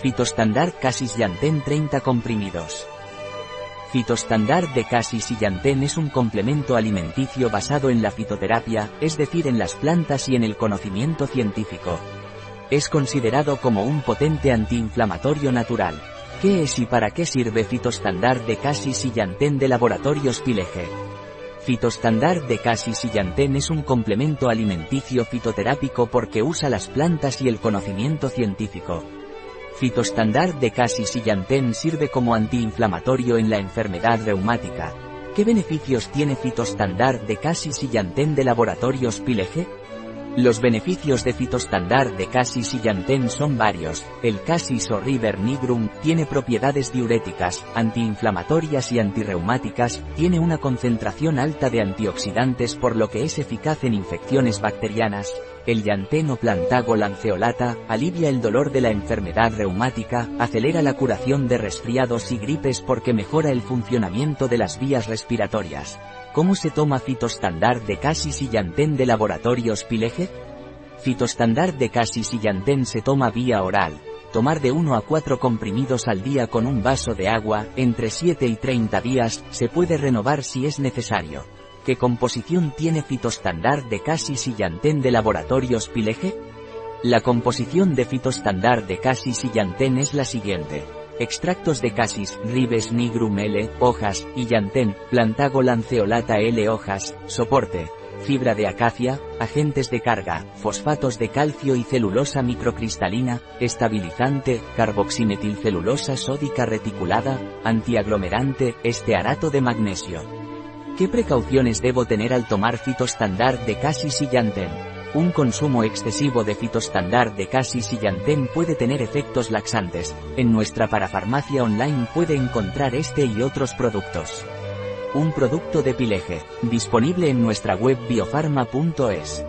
Fitostandard Casis Yanten 30 comprimidos. Fitostandard de Casis y es un complemento alimenticio basado en la fitoterapia, es decir en las plantas y en el conocimiento científico. Es considerado como un potente antiinflamatorio natural. ¿Qué es y para qué sirve Fitostandard de Casis y de Laboratorios Pileje? Fitostandard de Casis y es un complemento alimenticio fitoterápico porque usa las plantas y el conocimiento científico. Fitostandard de Casis y Yanten sirve como antiinflamatorio en la enfermedad reumática. ¿Qué beneficios tiene Fitostandard de Casis y Yanten de Laboratorios Pileje? Los beneficios de fitostandard de Cassis y Yanten son varios. El Cassis o River nigrum tiene propiedades diuréticas, antiinflamatorias y antirreumáticas, tiene una concentración alta de antioxidantes por lo que es eficaz en infecciones bacterianas. El Yanten o plantago lanceolata alivia el dolor de la enfermedad reumática, acelera la curación de resfriados y gripes porque mejora el funcionamiento de las vías respiratorias. ¿Cómo se toma fitostandard de Casis y Yanten de Laboratorios Pileje? Fitostandard de Casis y Yanten se toma vía oral. Tomar de 1 a 4 comprimidos al día con un vaso de agua, entre 7 y 30 días, se puede renovar si es necesario. ¿Qué composición tiene fitostandard de Casis y Yanten de Laboratorios Pileje? La composición de fitostandard de Casis y Yanten es la siguiente. Extractos de Cassis, Ribes nigrum L, hojas, y Yanten, Plantago lanceolata L hojas, soporte. Fibra de acacia, agentes de carga, fosfatos de calcio y celulosa microcristalina, estabilizante, carboximetilcelulosa sódica reticulada, antiaglomerante, estearato de magnesio. ¿Qué precauciones debo tener al tomar fitostandard de Cassis y Yanten? Un consumo excesivo de fitostandard de Casis y Yanten puede tener efectos laxantes. En nuestra parafarmacia online puede encontrar este y otros productos. Un producto de Pileje, disponible en nuestra web biofarma.es.